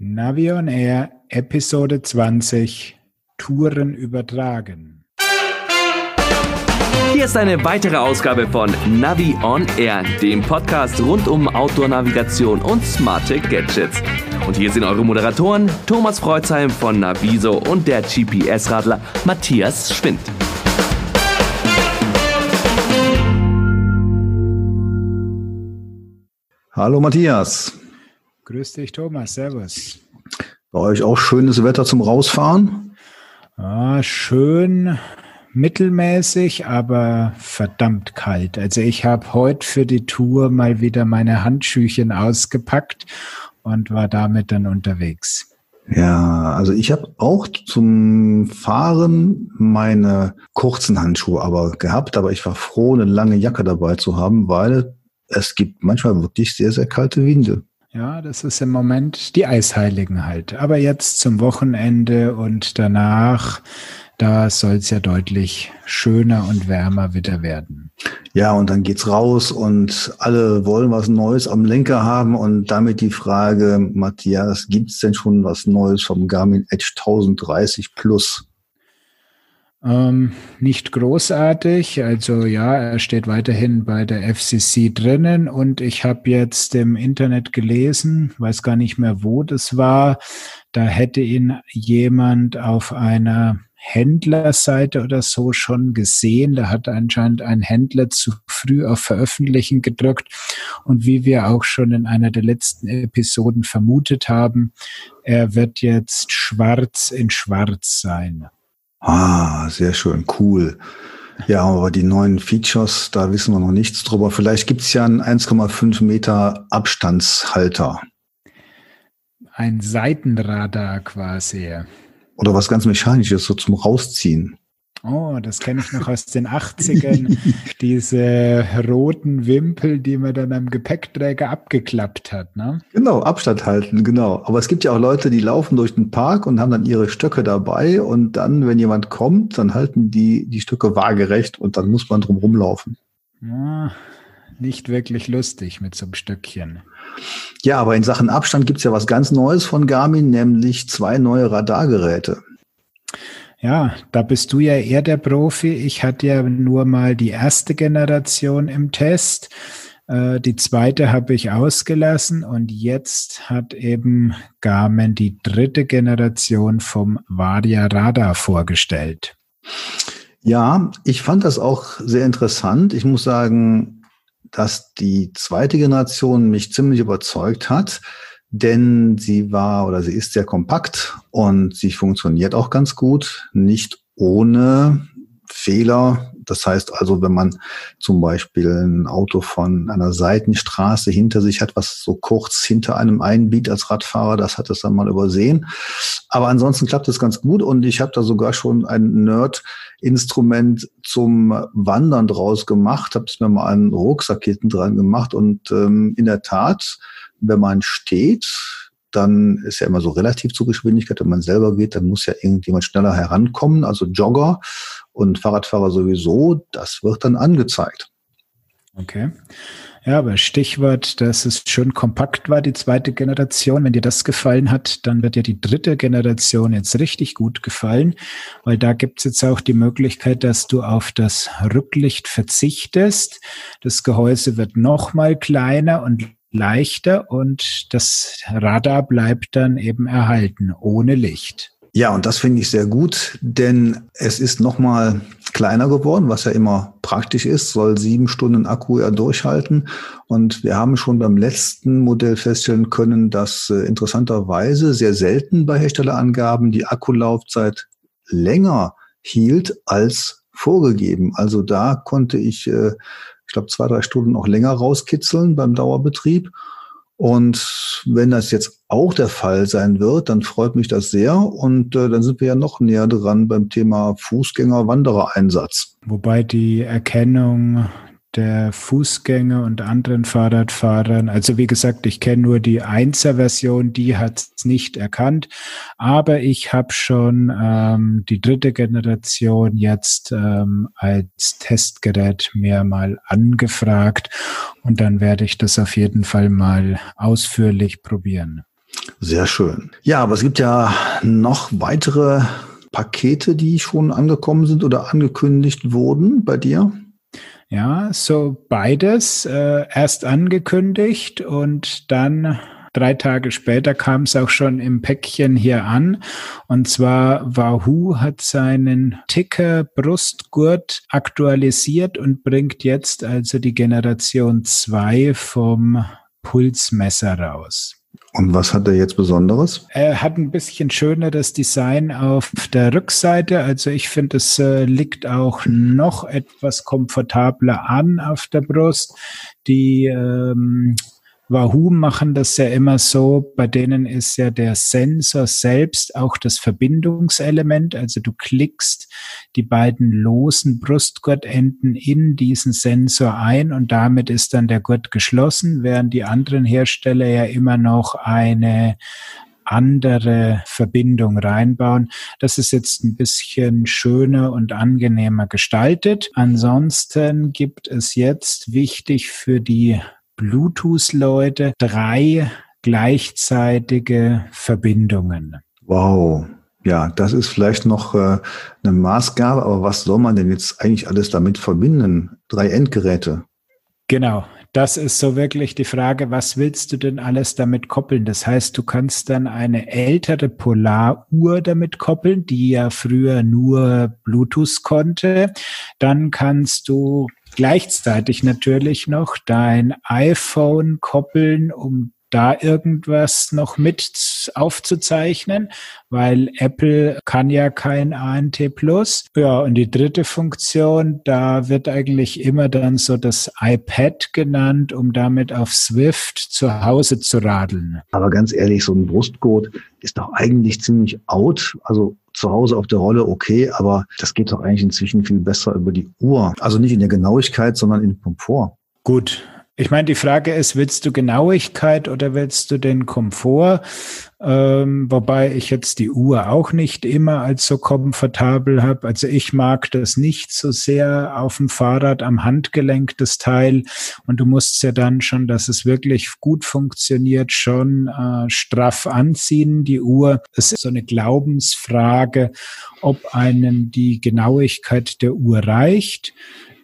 Navion Air Episode 20 Touren übertragen. Hier ist eine weitere Ausgabe von Navi on Air, dem Podcast rund um Outdoor-Navigation und smarte Gadgets. Und hier sind eure Moderatoren Thomas Freuzheim von Naviso und der GPS-Radler Matthias Schwind. Hallo Matthias. Grüß dich, Thomas. Servus. Bei euch auch schönes Wetter zum Rausfahren? Ah, schön mittelmäßig, aber verdammt kalt. Also ich habe heute für die Tour mal wieder meine Handschüchen ausgepackt und war damit dann unterwegs. Ja, also ich habe auch zum Fahren meine kurzen Handschuhe aber gehabt, aber ich war froh, eine lange Jacke dabei zu haben, weil es gibt manchmal wirklich sehr, sehr kalte Winde. Ja, das ist im Moment die Eisheiligen halt. Aber jetzt zum Wochenende und danach, da soll es ja deutlich schöner und wärmer wieder werden. Ja, und dann geht's raus und alle wollen was Neues am Lenker haben und damit die Frage, Matthias, gibt's denn schon was Neues vom Garmin Edge 1030 Plus? Ähm, nicht großartig. Also ja, er steht weiterhin bei der FCC drinnen und ich habe jetzt im Internet gelesen, weiß gar nicht mehr, wo das war. Da hätte ihn jemand auf einer Händlerseite oder so schon gesehen. Da hat anscheinend ein Händler zu früh auf Veröffentlichen gedrückt. Und wie wir auch schon in einer der letzten Episoden vermutet haben, er wird jetzt schwarz in schwarz sein. Ah, sehr schön, cool. Ja, aber die neuen Features, da wissen wir noch nichts drüber. Vielleicht gibt es ja einen 1,5 Meter Abstandshalter. Ein Seitenradar quasi. Oder was ganz Mechanisches, so zum Rausziehen. Oh, das kenne ich noch aus den 80ern. Diese roten Wimpel, die man dann am Gepäckträger abgeklappt hat, ne? Genau, Abstand halten, genau. Aber es gibt ja auch Leute, die laufen durch den Park und haben dann ihre Stöcke dabei und dann, wenn jemand kommt, dann halten die die Stöcke waagerecht und dann muss man drum rumlaufen. Ja, nicht wirklich lustig mit so einem Stückchen. Ja, aber in Sachen Abstand gibt es ja was ganz Neues von Garmin, nämlich zwei neue Radargeräte. Ja, da bist du ja eher der Profi. Ich hatte ja nur mal die erste Generation im Test. Äh, die zweite habe ich ausgelassen und jetzt hat eben Garmin die dritte Generation vom Varia Radar vorgestellt. Ja, ich fand das auch sehr interessant. Ich muss sagen, dass die zweite Generation mich ziemlich überzeugt hat denn sie war oder sie ist sehr kompakt und sie funktioniert auch ganz gut, nicht ohne Fehler. Das heißt also, wenn man zum Beispiel ein Auto von einer Seitenstraße hinter sich hat, was so kurz hinter einem einbiegt als Radfahrer, das hat es dann mal übersehen. Aber ansonsten klappt es ganz gut und ich habe da sogar schon ein Nerd-Instrument zum Wandern draus gemacht, habe es mir mal einen Rucksack hinten dran gemacht und ähm, in der Tat, wenn man steht, dann ist ja immer so relativ zur Geschwindigkeit. Wenn man selber geht, dann muss ja irgendjemand schneller herankommen, also Jogger und Fahrradfahrer sowieso. Das wird dann angezeigt. Okay. Ja, aber Stichwort, dass es schon kompakt war, die zweite Generation. Wenn dir das gefallen hat, dann wird dir die dritte Generation jetzt richtig gut gefallen, weil da gibt's jetzt auch die Möglichkeit, dass du auf das Rücklicht verzichtest. Das Gehäuse wird noch mal kleiner und leichter und das Radar bleibt dann eben erhalten, ohne Licht. Ja, und das finde ich sehr gut, denn es ist nochmal kleiner geworden, was ja immer praktisch ist, soll sieben Stunden Akku ja durchhalten. Und wir haben schon beim letzten Modell feststellen können, dass äh, interessanterweise sehr selten bei Herstellerangaben die Akkulaufzeit länger hielt als vorgegeben. Also da konnte ich äh, ich glaube, zwei, drei Stunden auch länger rauskitzeln beim Dauerbetrieb. Und wenn das jetzt auch der Fall sein wird, dann freut mich das sehr. Und äh, dann sind wir ja noch näher dran beim Thema Fußgänger-Wanderer-Einsatz. Wobei die Erkennung der Fußgänger und anderen Fahrradfahrern. Also wie gesagt, ich kenne nur die Einser-Version, die hat es nicht erkannt. Aber ich habe schon ähm, die dritte Generation jetzt ähm, als Testgerät mir mal angefragt und dann werde ich das auf jeden Fall mal ausführlich probieren. Sehr schön. Ja, aber es gibt ja noch weitere Pakete, die schon angekommen sind oder angekündigt wurden bei dir? Ja, so beides äh, erst angekündigt und dann drei Tage später kam es auch schon im Päckchen hier an. Und zwar Wahoo hat seinen Ticker Brustgurt aktualisiert und bringt jetzt also die Generation 2 vom Pulsmesser raus. Und was hat er jetzt Besonderes? Er hat ein bisschen schöneres Design auf der Rückseite. Also ich finde, es äh, liegt auch noch etwas komfortabler an auf der Brust. Die ähm, Wahoo machen das ja immer so, bei denen ist ja der Sensor selbst auch das Verbindungselement. Also du klickst die beiden losen Brustgurtenden in diesen Sensor ein und damit ist dann der Gurt geschlossen, während die anderen Hersteller ja immer noch eine andere Verbindung reinbauen. Das ist jetzt ein bisschen schöner und angenehmer gestaltet. Ansonsten gibt es jetzt wichtig für die Bluetooth-Leute drei gleichzeitige Verbindungen. Wow. Ja, das ist vielleicht noch äh, eine Maßgabe, aber was soll man denn jetzt eigentlich alles damit verbinden? Drei Endgeräte. Genau, das ist so wirklich die Frage, was willst du denn alles damit koppeln? Das heißt, du kannst dann eine ältere Polaruhr damit koppeln, die ja früher nur Bluetooth konnte. Dann kannst du gleichzeitig natürlich noch dein iPhone koppeln, um da irgendwas noch mit aufzuzeichnen, weil Apple kann ja kein ANT Plus. Ja, und die dritte Funktion, da wird eigentlich immer dann so das iPad genannt, um damit auf Swift zu Hause zu radeln. Aber ganz ehrlich, so ein Brustgurt ist doch eigentlich ziemlich out. Also zu Hause auf der Rolle okay, aber das geht doch eigentlich inzwischen viel besser über die Uhr. Also nicht in der Genauigkeit, sondern in Komfort. Gut, ich meine, die Frage ist, willst du Genauigkeit oder willst du den Komfort? Ähm, wobei ich jetzt die Uhr auch nicht immer als so komfortabel habe. Also ich mag das nicht so sehr auf dem Fahrrad am Handgelenk, das Teil. Und du musst ja dann schon, dass es wirklich gut funktioniert, schon äh, straff anziehen, die Uhr. Es ist so eine Glaubensfrage, ob einem die Genauigkeit der Uhr reicht.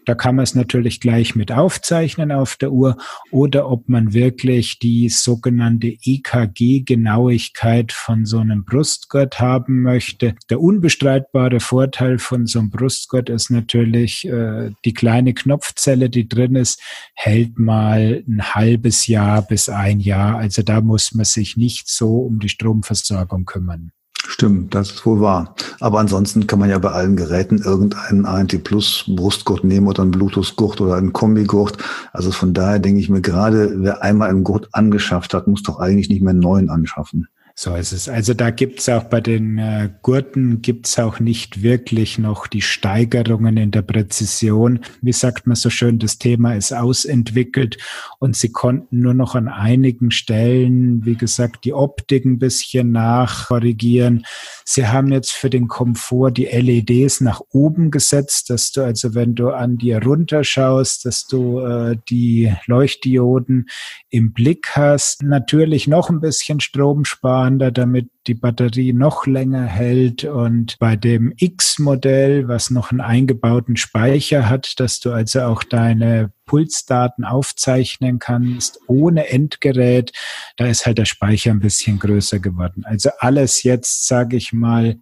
Da kann man es natürlich gleich mit aufzeichnen auf der Uhr oder ob man wirklich die sogenannte EKG-Genauigkeit von so einem Brustgurt haben möchte. Der unbestreitbare Vorteil von so einem Brustgurt ist natürlich, äh, die kleine Knopfzelle, die drin ist, hält mal ein halbes Jahr bis ein Jahr. Also da muss man sich nicht so um die Stromversorgung kümmern. Stimmt, das ist wohl wahr. Aber ansonsten kann man ja bei allen Geräten irgendeinen ANT Plus Brustgurt nehmen oder einen Bluetooth-Gurt oder einen Kombigurt. Also von daher denke ich mir gerade, wer einmal einen Gurt angeschafft hat, muss doch eigentlich nicht mehr einen neuen anschaffen. So ist es. Also da gibt's auch bei den äh, Gurten gibt's auch nicht wirklich noch die Steigerungen in der Präzision. Wie sagt man so schön, das Thema ist ausentwickelt und sie konnten nur noch an einigen Stellen, wie gesagt, die Optik ein bisschen nachkorrigieren. Sie haben jetzt für den Komfort die LEDs nach oben gesetzt, dass du also, wenn du an dir runterschaust, dass du äh, die Leuchtdioden im Blick hast. Natürlich noch ein bisschen Strom sparen miteinander, damit die Batterie noch länger hält. Und bei dem X-Modell, was noch einen eingebauten Speicher hat, dass du also auch deine Pulsdaten aufzeichnen kannst ohne Endgerät, da ist halt der Speicher ein bisschen größer geworden. Also alles jetzt, sage ich mal,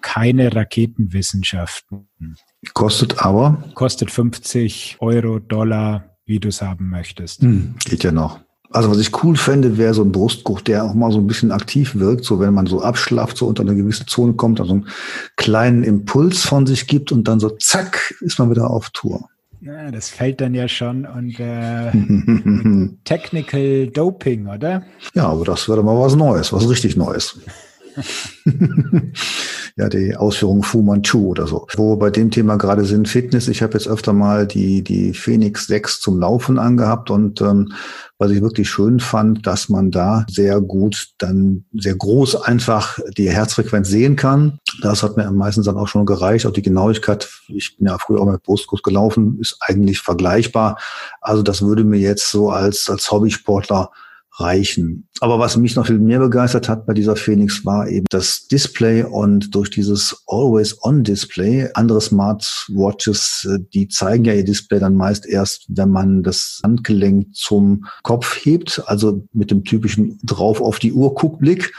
keine Raketenwissenschaften. Kostet aber? Kostet 50 Euro, Dollar, wie du es haben möchtest. Hm, geht ja noch. Also was ich cool fände, wäre so ein Brustgurt, der auch mal so ein bisschen aktiv wirkt, so wenn man so abschlafft, so unter eine gewisse Zone kommt, also einen kleinen Impuls von sich gibt und dann so zack, ist man wieder auf Tour. Ja, das fällt dann ja schon unter Technical Doping, oder? Ja, aber das wäre mal was Neues, was richtig Neues. ja, die Ausführung Fu Manchu oder so. Wo wir bei dem Thema gerade sind, Fitness. Ich habe jetzt öfter mal die, die Phoenix 6 zum Laufen angehabt und ähm, was ich wirklich schön fand, dass man da sehr gut dann sehr groß einfach die Herzfrequenz sehen kann. Das hat mir meistens dann auch schon gereicht. Auch die Genauigkeit, ich bin ja früher auch mit Brustkurs gelaufen, ist eigentlich vergleichbar. Also das würde mir jetzt so als, als Hobbysportler reichen. Aber was mich noch viel mehr begeistert hat bei dieser Phoenix war eben das Display und durch dieses Always-On-Display. Andere Smartwatches, äh, die zeigen ja ihr Display dann meist erst, wenn man das Handgelenk zum Kopf hebt, also mit dem typischen drauf auf die Uhr Guckblick.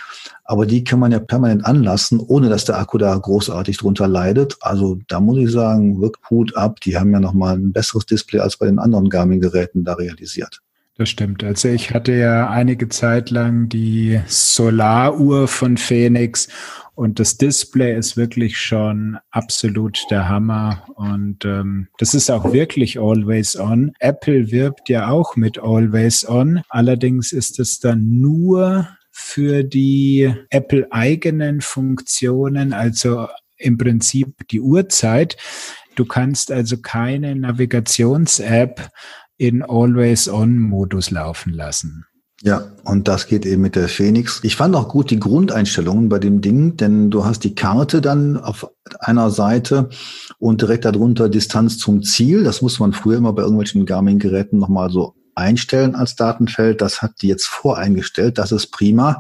Aber die kann man ja permanent anlassen, ohne dass der Akku da großartig drunter leidet. Also da muss ich sagen, wirkt Hut ab. Die haben ja nochmal ein besseres Display als bei den anderen Garmin-Geräten da realisiert. Das stimmt. Also ich hatte ja einige Zeit lang die Solaruhr von Phoenix und das Display ist wirklich schon absolut der Hammer. Und ähm, das ist auch wirklich Always On. Apple wirbt ja auch mit Always On. Allerdings ist es dann nur für die Apple eigenen Funktionen, also im Prinzip die Uhrzeit. Du kannst also keine Navigations-App in Always-On-Modus laufen lassen. Ja, und das geht eben mit der Phoenix. Ich fand auch gut die Grundeinstellungen bei dem Ding, denn du hast die Karte dann auf einer Seite und direkt darunter Distanz zum Ziel. Das muss man früher immer bei irgendwelchen Garmin-Geräten nochmal so einstellen als Datenfeld. Das hat die jetzt voreingestellt. Das ist prima.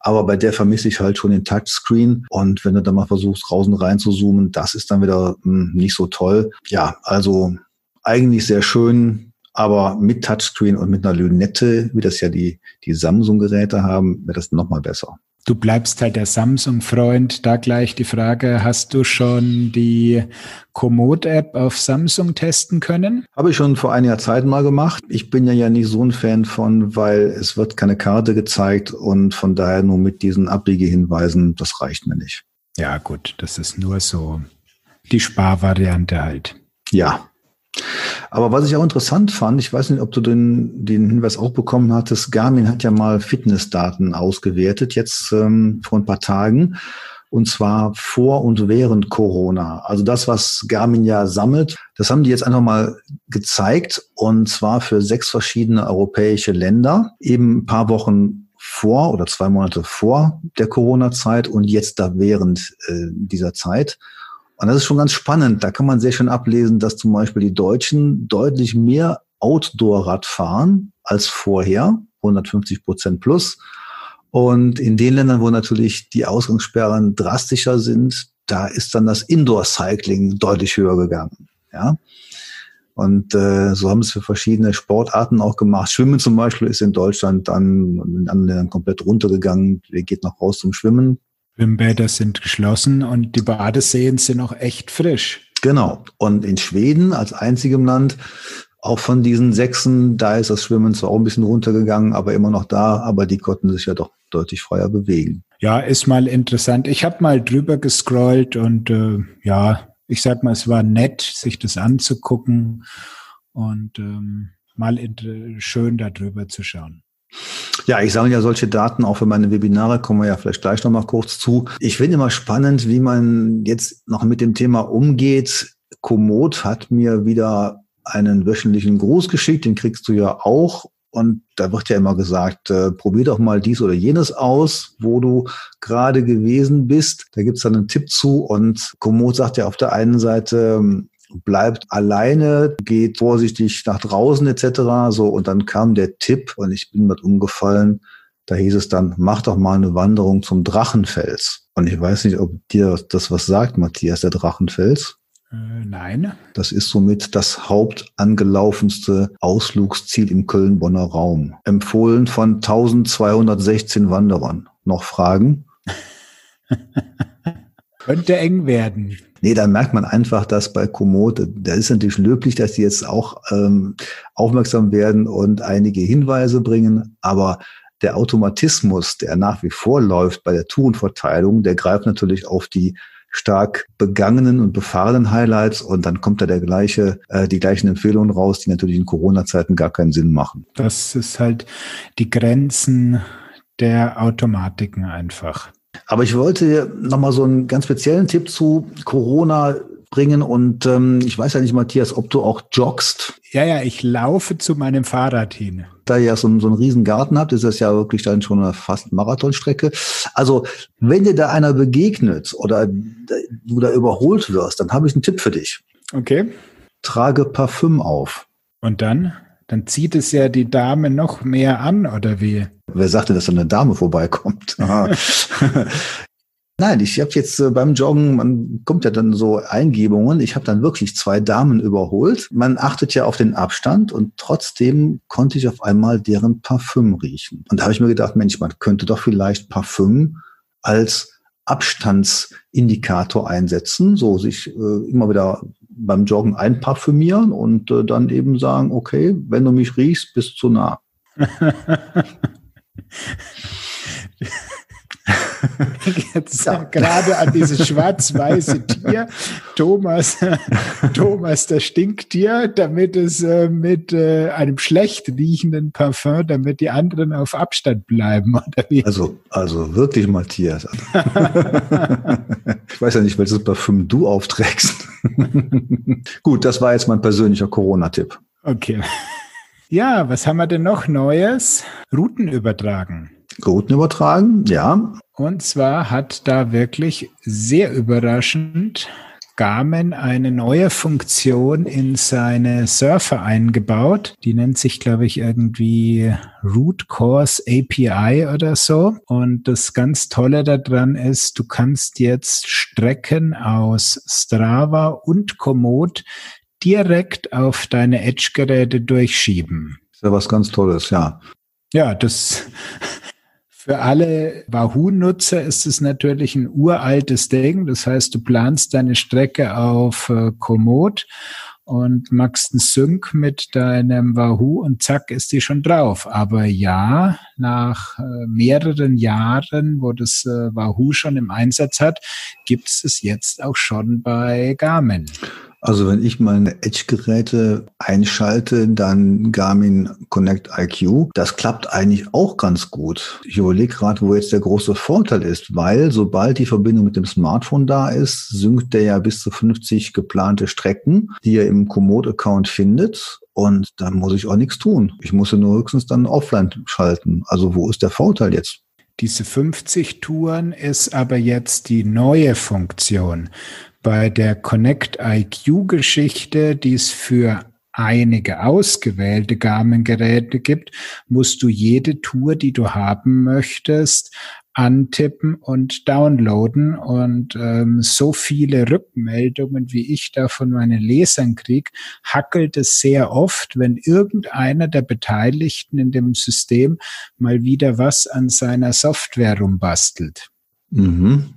Aber bei der vermisse ich halt schon den Touchscreen. Und wenn du da mal versuchst, und rein zu zoomen, das ist dann wieder mh, hm, nicht so toll. Ja, also eigentlich sehr schön aber mit Touchscreen und mit einer Lünette, wie das ja die, die Samsung-Geräte haben, wäre das nochmal besser. Du bleibst halt der Samsung-Freund. Da gleich die Frage, hast du schon die Komoot-App auf Samsung testen können? Habe ich schon vor einiger Zeit mal gemacht. Ich bin ja, ja nicht so ein Fan von, weil es wird keine Karte gezeigt und von daher nur mit diesen Abbiegehinweisen, das reicht mir nicht. Ja gut, das ist nur so die Sparvariante halt. Ja, aber was ich auch interessant fand, ich weiß nicht, ob du den, den Hinweis auch bekommen hattest, Garmin hat ja mal Fitnessdaten ausgewertet, jetzt ähm, vor ein paar Tagen. Und zwar vor und während Corona. Also das, was Garmin ja sammelt, das haben die jetzt einfach mal gezeigt. Und zwar für sechs verschiedene europäische Länder. Eben ein paar Wochen vor oder zwei Monate vor der Corona-Zeit und jetzt da während äh, dieser Zeit. Und das ist schon ganz spannend. Da kann man sehr schön ablesen, dass zum Beispiel die Deutschen deutlich mehr Outdoor-Rad fahren als vorher, 150 Prozent plus. Und in den Ländern, wo natürlich die Ausgangssperren drastischer sind, da ist dann das Indoor-Cycling deutlich höher gegangen. Ja. Und äh, so haben es für verschiedene Sportarten auch gemacht. Schwimmen zum Beispiel ist in Deutschland dann in anderen Ländern komplett runtergegangen. Wer geht noch raus zum Schwimmen? Schwimmbäder sind geschlossen und die Badeseen sind auch echt frisch. Genau. Und in Schweden als einzigem Land, auch von diesen Sechsen, da ist das Schwimmen zwar auch ein bisschen runtergegangen, aber immer noch da, aber die konnten sich ja doch deutlich freier bewegen. Ja, ist mal interessant. Ich habe mal drüber gescrollt und äh, ja, ich sag mal, es war nett, sich das anzugucken und ähm, mal schön darüber zu schauen. Ja, ich sammle ja solche Daten auch für meine Webinare, kommen wir ja vielleicht gleich nochmal kurz zu. Ich finde immer spannend, wie man jetzt noch mit dem Thema umgeht. Komoot hat mir wieder einen wöchentlichen Gruß geschickt, den kriegst du ja auch. Und da wird ja immer gesagt, äh, probier doch mal dies oder jenes aus, wo du gerade gewesen bist. Da gibt's dann einen Tipp zu. Und Komoot sagt ja auf der einen Seite, bleibt alleine, geht vorsichtig nach draußen etc. So und dann kam der Tipp und ich bin mit umgefallen. Da hieß es dann, mach doch mal eine Wanderung zum Drachenfels. Und ich weiß nicht, ob dir das was sagt, Matthias, der Drachenfels. Äh, nein. Das ist somit das hauptangelaufenste Ausflugsziel im Köln-Bonner Raum. Empfohlen von 1216 Wanderern. Noch Fragen? Könnte eng werden. Nee, da merkt man einfach, dass bei Komoot, da ist natürlich löblich, dass die jetzt auch ähm, aufmerksam werden und einige Hinweise bringen, aber der Automatismus, der nach wie vor läuft bei der Tourenverteilung, der greift natürlich auf die stark begangenen und befahrenen Highlights und dann kommt da der gleiche, äh, die gleichen Empfehlungen raus, die natürlich in Corona-Zeiten gar keinen Sinn machen. Das ist halt die Grenzen der Automatiken einfach. Aber ich wollte noch mal so einen ganz speziellen Tipp zu Corona bringen und ähm, ich weiß ja nicht, Matthias, ob du auch joggst. Ja, ja, ich laufe zu meinem Fahrrad hin. Da ihr ja so, so einen riesen Garten habt, ist das ja wirklich dann schon eine fast Marathonstrecke. Also, wenn dir da einer begegnet oder du da überholt wirst, dann habe ich einen Tipp für dich. Okay. Trage Parfüm auf. Und dann? Dann zieht es ja die Dame noch mehr an, oder wie? Wer sagte, dass da eine Dame vorbeikommt? Nein, ich habe jetzt äh, beim Joggen, man kommt ja dann so Eingebungen, ich habe dann wirklich zwei Damen überholt. Man achtet ja auf den Abstand und trotzdem konnte ich auf einmal deren Parfüm riechen. Und da habe ich mir gedacht, Mensch, man könnte doch vielleicht Parfüm als Abstandsindikator einsetzen, so sich äh, immer wieder beim Joggen einparfümieren und äh, dann eben sagen, okay, wenn du mich riechst, bist du nah. Jetzt ja. gerade an dieses schwarz-weiße Tier. Thomas, Thomas, das Stinktier, damit es äh, mit äh, einem schlecht riechenden Parfum, damit die anderen auf Abstand bleiben. Also, also wirklich, Matthias. ich weiß ja nicht, welches Parfüm du aufträgst. Gut, das war jetzt mein persönlicher Corona-Tipp. Okay. Ja, was haben wir denn noch Neues? Routen übertragen. Routen übertragen, ja. Und zwar hat da wirklich sehr überraschend Garmin eine neue Funktion in seine Surfer eingebaut. Die nennt sich, glaube ich, irgendwie Root Course API oder so. Und das ganz Tolle daran ist, du kannst jetzt Strecken aus Strava und Komoot direkt auf deine Edge-Geräte durchschieben. Das ist ja was ganz Tolles, ja. Ja, das für alle Wahoo-Nutzer ist es natürlich ein uraltes Ding. Das heißt, du planst deine Strecke auf äh, Komoot und machst einen Sync mit deinem Wahoo und zack ist die schon drauf. Aber ja, nach äh, mehreren Jahren, wo das äh, Wahoo schon im Einsatz hat, gibt es es jetzt auch schon bei Garmin. Also wenn ich meine Edge-Geräte einschalte, dann Garmin Connect IQ. Das klappt eigentlich auch ganz gut. Ich überlege gerade, wo jetzt der große Vorteil ist, weil sobald die Verbindung mit dem Smartphone da ist, synkt der ja bis zu 50 geplante Strecken, die er im Komoot-Account findet. Und dann muss ich auch nichts tun. Ich muss ja nur höchstens dann offline schalten. Also wo ist der Vorteil jetzt? Diese 50 Touren ist aber jetzt die neue Funktion bei der Connect IQ Geschichte, die es für einige ausgewählte Garmin-Geräte gibt, musst du jede Tour, die du haben möchtest, antippen und downloaden. Und ähm, so viele Rückmeldungen, wie ich da von meinen Lesern krieg, hackelt es sehr oft, wenn irgendeiner der Beteiligten in dem System mal wieder was an seiner Software rumbastelt. Mhm.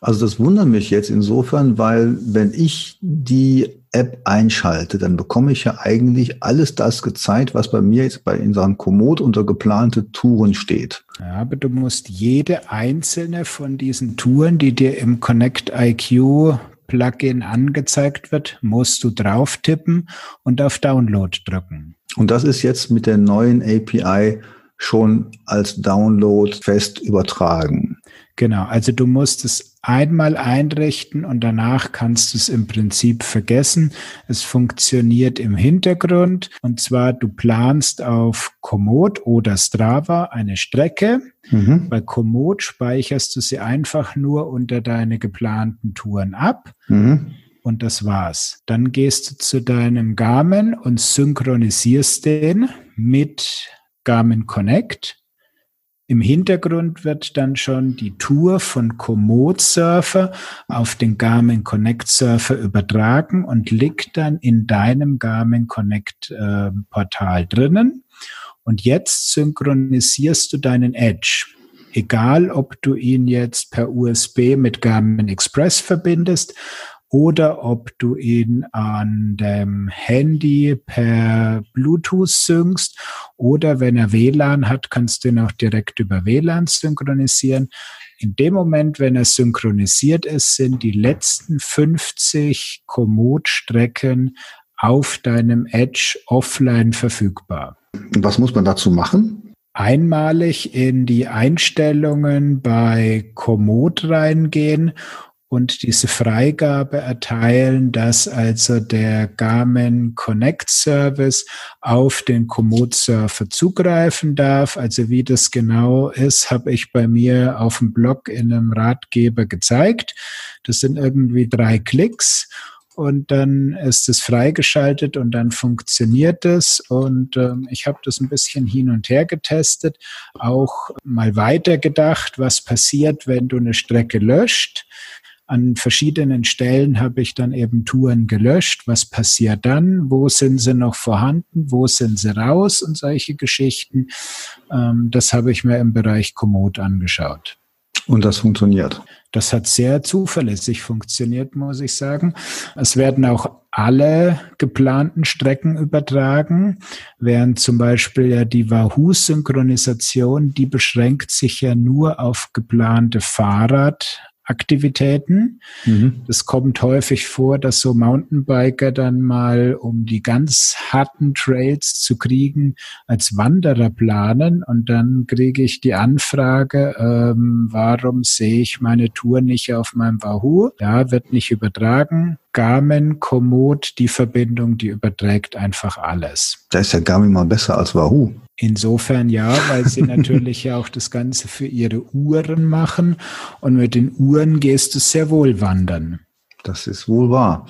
Also das wundert mich jetzt insofern, weil wenn ich die App einschalte, dann bekomme ich ja eigentlich alles das gezeigt, was bei mir jetzt bei in Sachen Komoot unter geplante Touren steht. Ja, aber du musst jede einzelne von diesen Touren, die dir im Connect IQ Plugin angezeigt wird, musst du drauf tippen und auf Download drücken. Und das ist jetzt mit der neuen API schon als Download fest übertragen. Genau, also du musst es einmal einrichten und danach kannst du es im Prinzip vergessen. Es funktioniert im Hintergrund und zwar du planst auf Komoot oder Strava eine Strecke. Mhm. Bei Komoot speicherst du sie einfach nur unter deine geplanten Touren ab. Mhm. Und das war's. Dann gehst du zu deinem Garmin und synchronisierst den mit Garmin Connect im Hintergrund wird dann schon die Tour von Komoot Surfer auf den Garmin Connect Surfer übertragen und liegt dann in deinem Garmin Connect äh, Portal drinnen. Und jetzt synchronisierst du deinen Edge. Egal, ob du ihn jetzt per USB mit Garmin Express verbindest oder ob du ihn an dem Handy per Bluetooth synkst oder wenn er WLAN hat, kannst du ihn auch direkt über WLAN synchronisieren. In dem Moment, wenn er synchronisiert ist, sind die letzten 50 Komoot-Strecken auf deinem Edge offline verfügbar. Was muss man dazu machen? Einmalig in die Einstellungen bei Komoot reingehen und diese Freigabe erteilen, dass also der Garmin Connect Service auf den Komoot Surfer zugreifen darf. Also wie das genau ist, habe ich bei mir auf dem Blog in einem Ratgeber gezeigt. Das sind irgendwie drei Klicks und dann ist es freigeschaltet und dann funktioniert es. Und ähm, ich habe das ein bisschen hin und her getestet, auch mal weiter gedacht, was passiert, wenn du eine Strecke löscht. An verschiedenen Stellen habe ich dann eben Touren gelöscht. Was passiert dann? Wo sind sie noch vorhanden? Wo sind sie raus? Und solche Geschichten. Ähm, das habe ich mir im Bereich Komoot angeschaut. Und das funktioniert. Das hat sehr zuverlässig funktioniert, muss ich sagen. Es werden auch alle geplanten Strecken übertragen, während zum Beispiel ja die Wahoo-Synchronisation, die beschränkt sich ja nur auf geplante Fahrrad, Aktivitäten. Mhm. Das kommt häufig vor, dass so Mountainbiker dann mal, um die ganz harten Trails zu kriegen, als Wanderer planen und dann kriege ich die Anfrage, ähm, warum sehe ich meine Tour nicht auf meinem Wahoo? Ja, wird nicht übertragen. Garmin, Komoot, die Verbindung, die überträgt einfach alles. Da ist ja Garmin mal besser als Wahoo. Insofern ja, weil sie natürlich ja auch das Ganze für ihre Uhren machen und mit den Uhren gehst du sehr wohl wandern. Das ist wohl wahr.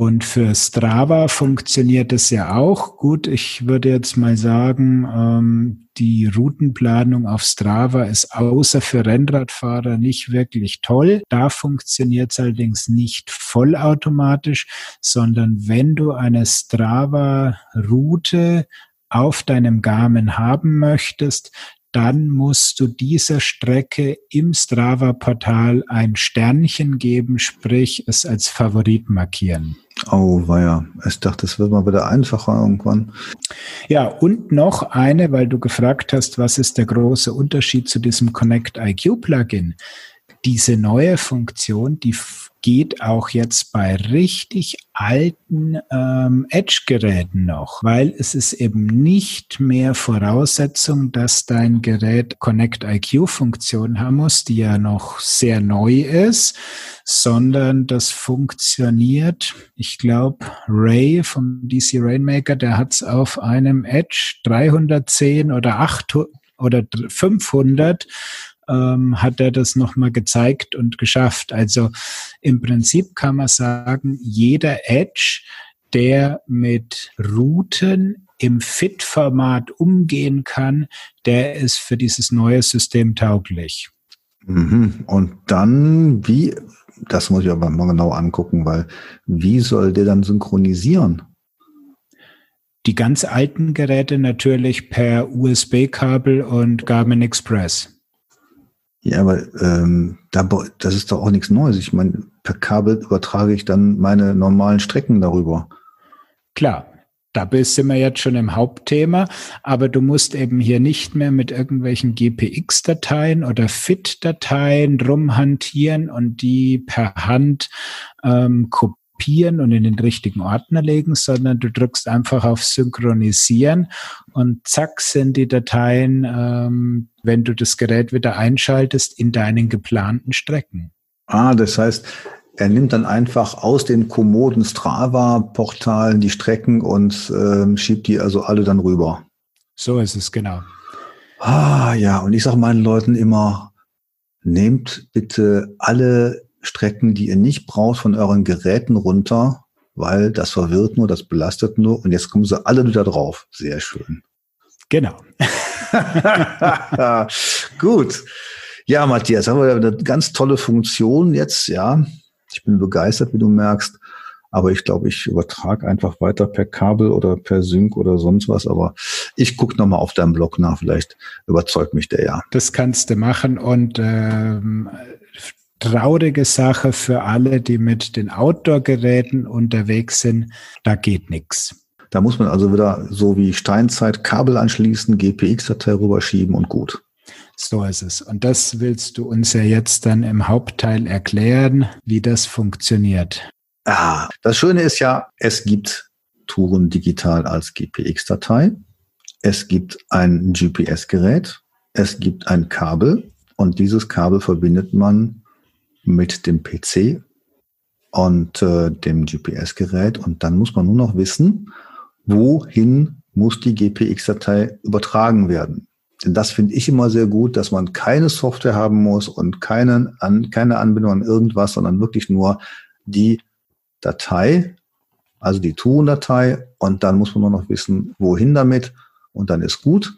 Und für Strava funktioniert es ja auch gut. Ich würde jetzt mal sagen, ähm, die Routenplanung auf Strava ist außer für Rennradfahrer nicht wirklich toll. Da funktioniert es allerdings nicht vollautomatisch, sondern wenn du eine Strava-Route auf deinem Garmin haben möchtest, dann musst du dieser Strecke im Strava-Portal ein Sternchen geben, sprich es als Favorit markieren. Oh, ja. Ich dachte, es wird mal wieder einfacher irgendwann. Ja, und noch eine, weil du gefragt hast, was ist der große Unterschied zu diesem Connect IQ Plugin? Diese neue Funktion, die geht auch jetzt bei richtig alten ähm, Edge-Geräten noch, weil es ist eben nicht mehr Voraussetzung, dass dein Gerät Connect IQ-Funktion haben muss, die ja noch sehr neu ist, sondern das funktioniert. Ich glaube, Ray vom DC Rainmaker, der hat es auf einem Edge 310 oder 800 oder 500 ähm, hat er das nochmal gezeigt und geschafft. Also im Prinzip kann man sagen, jeder Edge, der mit Routen im Fit-Format umgehen kann, der ist für dieses neue System tauglich. Mhm. Und dann, wie, das muss ich aber mal genau angucken, weil wie soll der dann synchronisieren? Die ganz alten Geräte natürlich per USB-Kabel und Garmin Express. Ja, aber ähm, da, das ist doch auch nichts Neues. Ich meine, per Kabel übertrage ich dann meine normalen Strecken darüber. Klar, da sind wir jetzt schon im Hauptthema, aber du musst eben hier nicht mehr mit irgendwelchen GPX-Dateien oder FIT-Dateien rumhantieren und die per Hand ähm, kopieren und in den richtigen Ordner legen, sondern du drückst einfach auf Synchronisieren und zack sind die Dateien, ähm, wenn du das Gerät wieder einschaltest, in deinen geplanten Strecken. Ah, das heißt, er nimmt dann einfach aus den kommoden Strava-Portalen die Strecken und äh, schiebt die also alle dann rüber. So ist es, genau. Ah, ja, und ich sage meinen Leuten immer, nehmt bitte alle Strecken, die ihr nicht braucht, von euren Geräten runter, weil das verwirrt nur, das belastet nur und jetzt kommen sie alle wieder drauf. Sehr schön. Genau. Gut. Ja, Matthias, haben wir eine ganz tolle Funktion jetzt, ja. Ich bin begeistert, wie du merkst. Aber ich glaube, ich übertrage einfach weiter per Kabel oder per Sync oder sonst was. Aber ich gucke nochmal auf deinem Blog nach. Vielleicht überzeugt mich der ja. Das kannst du machen. Und ähm, traurige Sache für alle, die mit den Outdoor-Geräten unterwegs sind. Da geht nichts. Da muss man also wieder so wie Steinzeit Kabel anschließen, GPX-Datei rüberschieben und gut. So ist es. Und das willst du uns ja jetzt dann im Hauptteil erklären, wie das funktioniert. Ah, das Schöne ist ja, es gibt Touren digital als GPX-Datei. Es gibt ein GPS-Gerät. Es gibt ein Kabel. Und dieses Kabel verbindet man mit dem PC und äh, dem GPS-Gerät. Und dann muss man nur noch wissen, wohin muss die GPX-Datei übertragen werden. Denn das finde ich immer sehr gut, dass man keine Software haben muss und keine, an, keine Anbindung an irgendwas, sondern wirklich nur die Datei, also die Tun-Datei, und dann muss man nur noch wissen, wohin damit, und dann ist gut.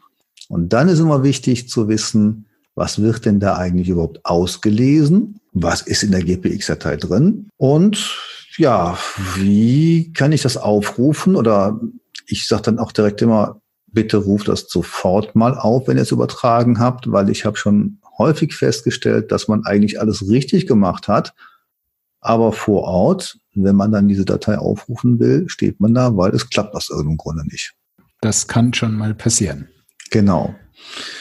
Und dann ist immer wichtig zu wissen, was wird denn da eigentlich überhaupt ausgelesen? Was ist in der GPX-Datei drin? Und ja, wie kann ich das aufrufen? Oder ich sage dann auch direkt immer, bitte ruft das sofort mal auf, wenn ihr es übertragen habt, weil ich habe schon häufig festgestellt, dass man eigentlich alles richtig gemacht hat, aber vor Ort, wenn man dann diese Datei aufrufen will, steht man da, weil es klappt aus irgendeinem Grunde nicht. Das kann schon mal passieren. Genau.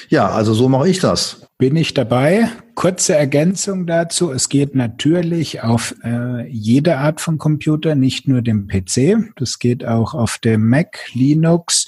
Ja, also so mache ich das. Bin ich dabei? Kurze Ergänzung dazu. Es geht natürlich auf äh, jede Art von Computer, nicht nur dem PC. Das geht auch auf dem Mac, Linux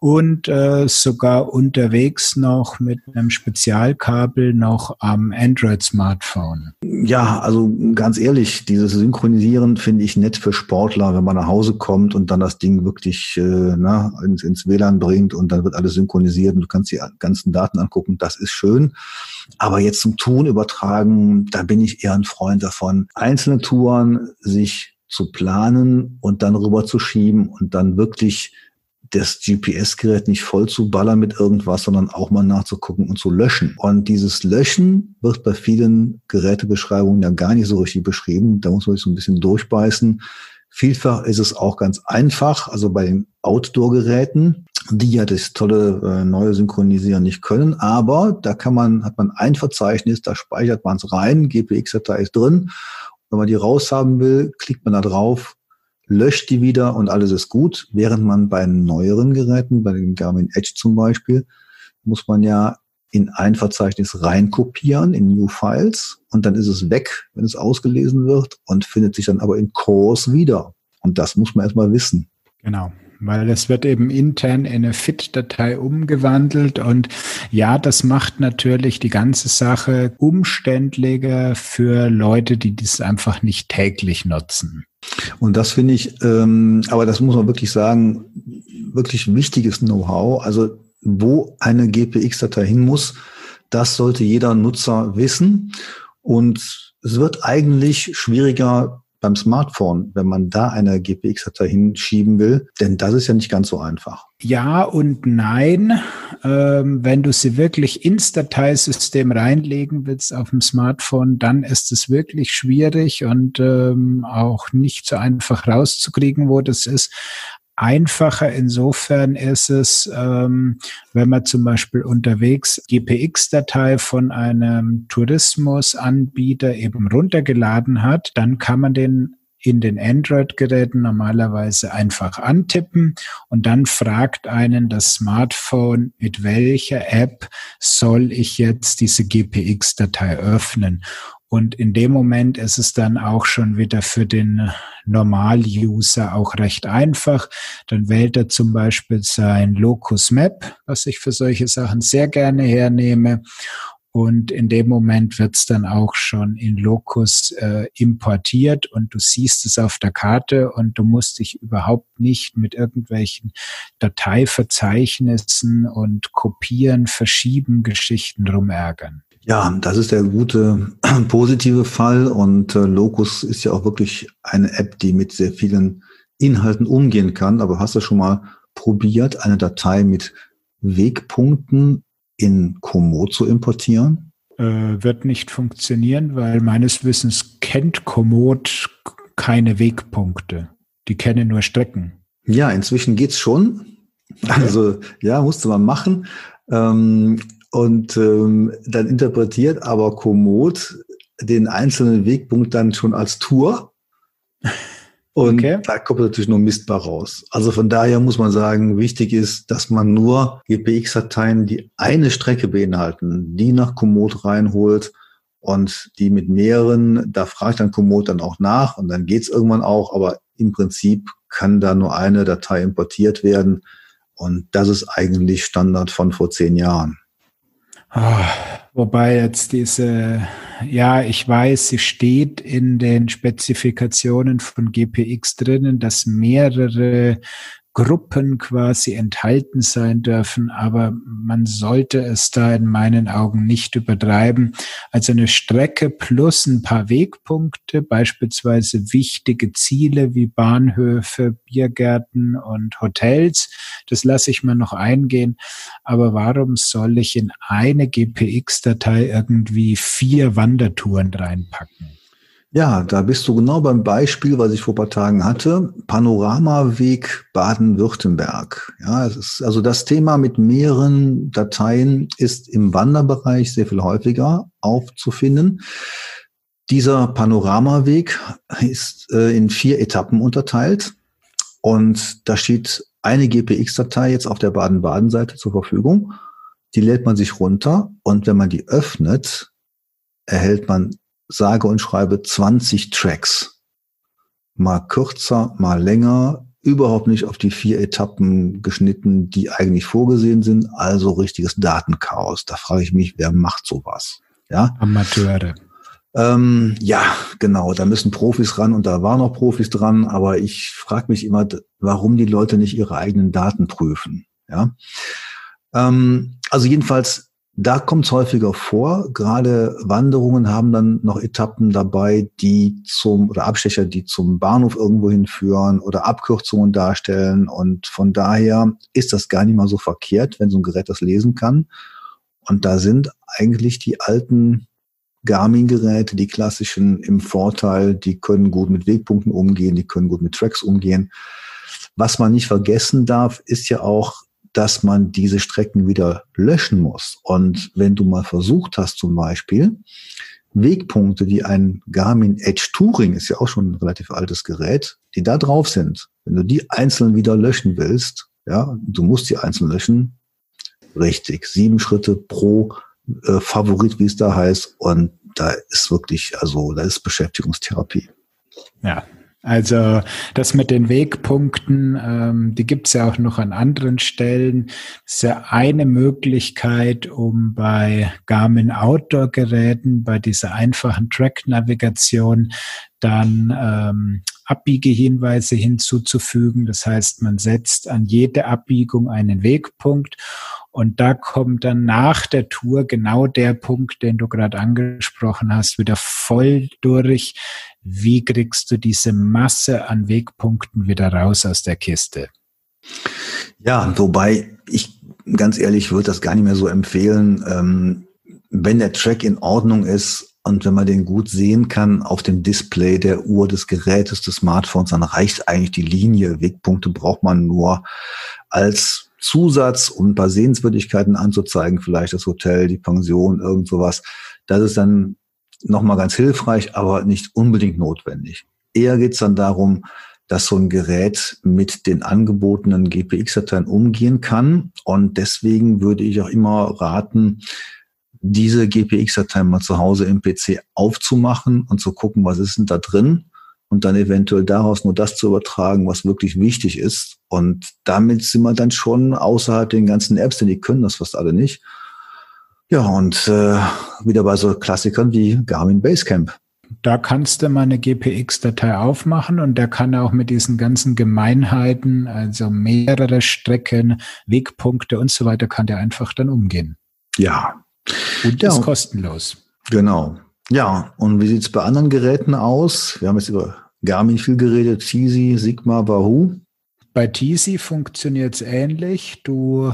und äh, sogar unterwegs noch mit einem Spezialkabel noch am Android-Smartphone. Ja, also ganz ehrlich, dieses Synchronisieren finde ich nett für Sportler, wenn man nach Hause kommt und dann das Ding wirklich äh, na, ins, ins WLAN bringt und dann wird alles synchronisiert und du kannst die ganzen Daten angucken. Das ist schön. Aber jetzt zum Tun übertragen, da bin ich eher ein Freund davon, einzelne Touren sich zu planen und dann rüber zu schieben und dann wirklich das GPS-Gerät nicht voll zu ballern mit irgendwas, sondern auch mal nachzugucken und zu löschen. Und dieses Löschen wird bei vielen Gerätebeschreibungen ja gar nicht so richtig beschrieben. Da muss man sich so ein bisschen durchbeißen. Vielfach ist es auch ganz einfach, also bei den Outdoor-Geräten, die ja das tolle äh, neue Synchronisieren nicht können, aber da kann man, hat man ein Verzeichnis, da speichert man es rein, GPX-Datei ist drin. Wenn man die raushaben will, klickt man da drauf löscht die wieder und alles ist gut. Während man bei neueren Geräten, bei den Garmin Edge zum Beispiel, muss man ja in ein Verzeichnis reinkopieren, in New Files, und dann ist es weg, wenn es ausgelesen wird und findet sich dann aber in Cores wieder. Und das muss man erstmal wissen. Genau weil es wird eben intern in eine FIT-Datei umgewandelt und ja, das macht natürlich die ganze Sache umständlicher für Leute, die das einfach nicht täglich nutzen. Und das finde ich, ähm, aber das muss man wirklich sagen, wirklich wichtiges Know-how. Also wo eine GPX-Datei hin muss, das sollte jeder Nutzer wissen. Und es wird eigentlich schwieriger beim Smartphone, wenn man da eine GPX-Datei hinschieben will, denn das ist ja nicht ganz so einfach. Ja und nein. Ähm, wenn du sie wirklich ins Dateisystem reinlegen willst auf dem Smartphone, dann ist es wirklich schwierig und ähm, auch nicht so einfach rauszukriegen, wo das ist. Einfacher insofern ist es, ähm, wenn man zum Beispiel unterwegs GPX-Datei von einem Tourismusanbieter eben runtergeladen hat, dann kann man den in den Android-Geräten normalerweise einfach antippen und dann fragt einen das Smartphone, mit welcher App soll ich jetzt diese GPX-Datei öffnen. Und in dem Moment ist es dann auch schon wieder für den Normal-User auch recht einfach. Dann wählt er zum Beispiel sein Locus Map, was ich für solche Sachen sehr gerne hernehme. Und in dem Moment wird es dann auch schon in Locus äh, importiert und du siehst es auf der Karte und du musst dich überhaupt nicht mit irgendwelchen Dateiverzeichnissen und Kopieren, Verschieben Geschichten rumärgern. Ja, das ist der gute positive Fall und äh, Locus ist ja auch wirklich eine App, die mit sehr vielen Inhalten umgehen kann. Aber hast du schon mal probiert, eine Datei mit Wegpunkten in Komoot zu importieren? Äh, wird nicht funktionieren, weil meines Wissens kennt Komoot keine Wegpunkte. Die kennen nur Strecken. Ja, inzwischen geht's schon. Also ja, musste man machen. Ähm, und ähm, dann interpretiert aber Komoot den einzelnen Wegpunkt dann schon als Tour. Und okay. da kommt natürlich nur mistbar raus. Also von daher muss man sagen, wichtig ist, dass man nur GPX-Dateien, die eine Strecke beinhalten, die nach Komoot reinholt und die mit mehreren, da fragt dann Komoot dann auch nach und dann geht's irgendwann auch, aber im Prinzip kann da nur eine Datei importiert werden und das ist eigentlich Standard von vor zehn Jahren. Oh, wobei jetzt diese, ja, ich weiß, sie steht in den Spezifikationen von GPX drinnen, dass mehrere Gruppen quasi enthalten sein dürfen, aber man sollte es da in meinen Augen nicht übertreiben. Also eine Strecke plus ein paar Wegpunkte, beispielsweise wichtige Ziele wie Bahnhöfe, Biergärten und Hotels, das lasse ich mir noch eingehen. Aber warum soll ich in eine GPX-Datei irgendwie vier Wandertouren reinpacken? Ja, da bist du genau beim Beispiel, was ich vor paar Tagen hatte. Panoramaweg Baden-Württemberg. Ja, es ist also das Thema mit mehreren Dateien ist im Wanderbereich sehr viel häufiger aufzufinden. Dieser Panoramaweg ist äh, in vier Etappen unterteilt und da steht eine GPX-Datei jetzt auf der Baden-Baden-Seite zur Verfügung. Die lädt man sich runter und wenn man die öffnet, erhält man sage und schreibe 20 Tracks. Mal kürzer, mal länger, überhaupt nicht auf die vier Etappen geschnitten, die eigentlich vorgesehen sind, also richtiges Datenchaos. Da frage ich mich, wer macht sowas? Ja? Amateure. Ähm, ja, genau, da müssen Profis ran und da waren noch Profis dran, aber ich frage mich immer, warum die Leute nicht ihre eigenen Daten prüfen. Ja, ähm, also jedenfalls da kommt es häufiger vor. Gerade Wanderungen haben dann noch Etappen dabei, die zum oder Abstecher, die zum Bahnhof irgendwo hinführen oder Abkürzungen darstellen. Und von daher ist das gar nicht mal so verkehrt, wenn so ein Gerät das lesen kann. Und da sind eigentlich die alten Garmin-Geräte, die klassischen im Vorteil, die können gut mit Wegpunkten umgehen, die können gut mit Tracks umgehen. Was man nicht vergessen darf, ist ja auch, dass man diese Strecken wieder löschen muss. Und wenn du mal versucht hast, zum Beispiel, Wegpunkte, die ein Garmin Edge Touring, ist ja auch schon ein relativ altes Gerät, die da drauf sind, wenn du die einzeln wieder löschen willst, ja, du musst die einzeln löschen, richtig, sieben Schritte pro äh, Favorit, wie es da heißt, und da ist wirklich, also da ist Beschäftigungstherapie. Ja, also das mit den Wegpunkten, ähm, die gibt es ja auch noch an anderen Stellen. Das ist ja eine Möglichkeit, um bei Garmin Outdoor-Geräten, bei dieser einfachen Track-Navigation, dann ähm, Abbiegehinweise hinzuzufügen. Das heißt, man setzt an jede Abbiegung einen Wegpunkt und da kommt dann nach der Tour genau der Punkt, den du gerade angesprochen hast, wieder voll durch. Wie kriegst du diese Masse an Wegpunkten wieder raus aus der Kiste? Ja, wobei ich ganz ehrlich würde das gar nicht mehr so empfehlen. Ähm, wenn der Track in Ordnung ist und wenn man den gut sehen kann auf dem Display der Uhr des Gerätes, des Smartphones, dann reicht eigentlich die Linie. Wegpunkte braucht man nur als Zusatz, um ein paar Sehenswürdigkeiten anzuzeigen, vielleicht das Hotel, die Pension, irgend sowas. Das ist dann nochmal ganz hilfreich, aber nicht unbedingt notwendig. Eher geht's dann darum, dass so ein Gerät mit den angebotenen GPX-Dateien umgehen kann. Und deswegen würde ich auch immer raten, diese GPX-Dateien mal zu Hause im PC aufzumachen und zu gucken, was ist denn da drin und dann eventuell daraus nur das zu übertragen, was wirklich wichtig ist. Und damit sind wir dann schon außerhalb den ganzen Apps, denn die können das fast alle nicht. Ja, und äh, wieder bei so Klassikern wie Garmin Basecamp. Da kannst du mal eine GPX-Datei aufmachen und der kann auch mit diesen ganzen Gemeinheiten, also mehrere Strecken, Wegpunkte und so weiter, kann der einfach dann umgehen. Ja. Und ja. ist kostenlos. Genau. Ja, und wie sieht's bei anderen Geräten aus? Wir haben jetzt über Garmin viel geredet, Tizi, Sigma, Wahoo. Bei Tizi funktioniert es ähnlich. Du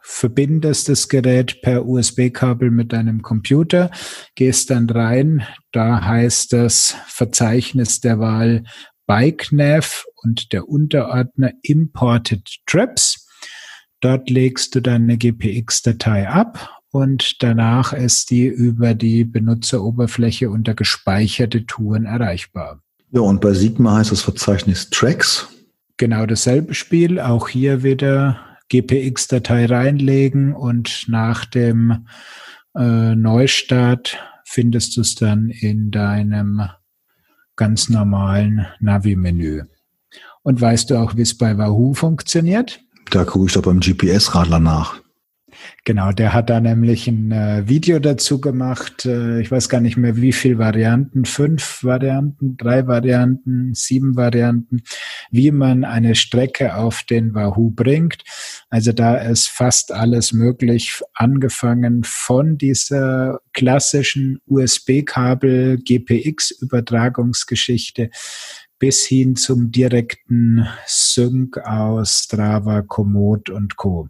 verbindest das Gerät per USB-Kabel mit deinem Computer, gehst dann rein, da heißt das Verzeichnis der Wahl BikeNav und der Unterordner Imported Trips. Dort legst du deine GPX-Datei ab und danach ist die über die Benutzeroberfläche unter gespeicherte Touren erreichbar. Ja, und bei Sigma heißt das Verzeichnis Tracks. Genau dasselbe Spiel, auch hier wieder GPX-Datei reinlegen und nach dem äh, Neustart findest du es dann in deinem ganz normalen Navi-Menü. Und weißt du auch, wie es bei Wahoo funktioniert? Da gucke ich doch beim GPS-Radler nach. Genau, der hat da nämlich ein äh, Video dazu gemacht. Äh, ich weiß gar nicht mehr, wie viel Varianten, fünf Varianten, drei Varianten, sieben Varianten, wie man eine Strecke auf den Wahoo bringt. Also da ist fast alles möglich, angefangen von dieser klassischen USB-Kabel GPX-Übertragungsgeschichte bis hin zum direkten Sync aus Strava, Komoot und Co.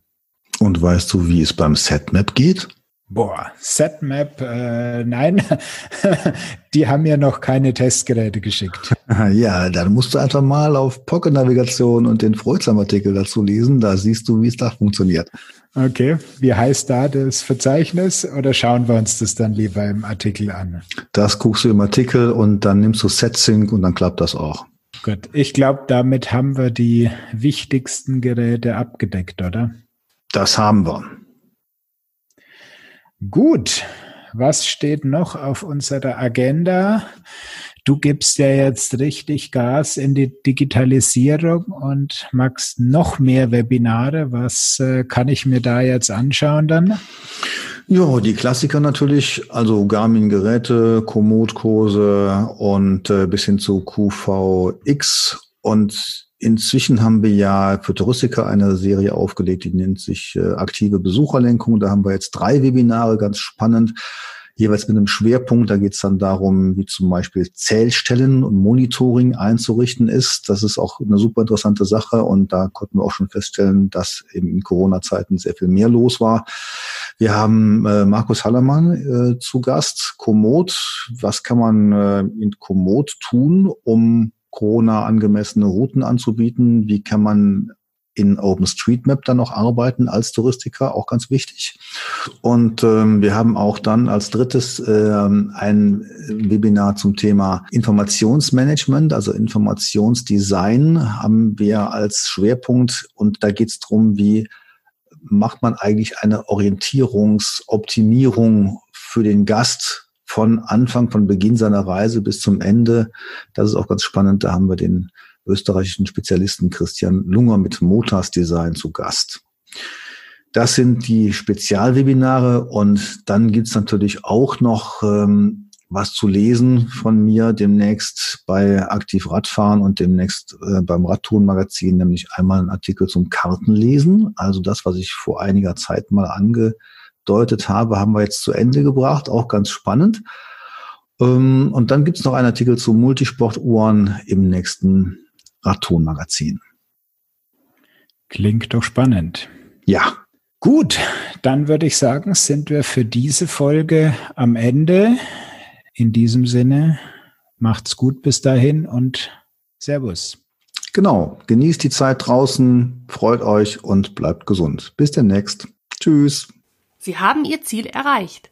Und weißt du, wie es beim Setmap geht? Boah, Setmap, äh, nein, die haben mir noch keine Testgeräte geschickt. Ja, dann musst du einfach mal auf Pocket Navigation und den Freudsham-Artikel dazu lesen. Da siehst du, wie es da funktioniert. Okay, wie heißt da das Verzeichnis oder schauen wir uns das dann lieber im Artikel an? Das guckst du im Artikel und dann nimmst du SetSync und dann klappt das auch. Gut, ich glaube, damit haben wir die wichtigsten Geräte abgedeckt, oder? Das haben wir. Gut, was steht noch auf unserer Agenda? Du gibst ja jetzt richtig Gas in die Digitalisierung und magst noch mehr Webinare. Was äh, kann ich mir da jetzt anschauen dann? Ja, die Klassiker natürlich, also Garmin-Geräte, Komoot-Kurse und äh, bis hin zu QVX und Inzwischen haben wir ja für Touristiker eine Serie aufgelegt, die nennt sich äh, aktive Besucherlenkung. Da haben wir jetzt drei Webinare, ganz spannend, jeweils mit einem Schwerpunkt. Da geht es dann darum, wie zum Beispiel Zählstellen und Monitoring einzurichten ist. Das ist auch eine super interessante Sache und da konnten wir auch schon feststellen, dass eben in Corona-Zeiten sehr viel mehr los war. Wir haben äh, Markus Hallermann äh, zu Gast, Komoot. Was kann man äh, in Komoot tun, um Corona angemessene Routen anzubieten. Wie kann man in OpenStreetMap dann noch arbeiten als Touristiker, auch ganz wichtig. Und ähm, wir haben auch dann als drittes ähm, ein Webinar zum Thema Informationsmanagement, also Informationsdesign haben wir als Schwerpunkt. Und da geht es darum, wie macht man eigentlich eine Orientierungsoptimierung für den Gast von Anfang, von Beginn seiner Reise bis zum Ende. Das ist auch ganz spannend. Da haben wir den österreichischen Spezialisten Christian Lunger mit Motors Design zu Gast. Das sind die Spezialwebinare und dann gibt's natürlich auch noch ähm, was zu lesen von mir demnächst bei Aktiv Radfahren und demnächst äh, beim Radtouren-Magazin, nämlich einmal ein Artikel zum Kartenlesen, also das, was ich vor einiger Zeit mal ange angedeutet habe, haben wir jetzt zu Ende gebracht, auch ganz spannend. Ähm, und dann gibt es noch einen Artikel zu Multisportuhren im nächsten Radton-Magazin. Klingt doch spannend. Ja. Gut, dann würde ich sagen, sind wir für diese Folge am Ende. In diesem Sinne, macht's gut bis dahin und Servus. Genau, genießt die Zeit draußen, freut euch und bleibt gesund. Bis demnächst. Tschüss. Sie haben Ihr Ziel erreicht.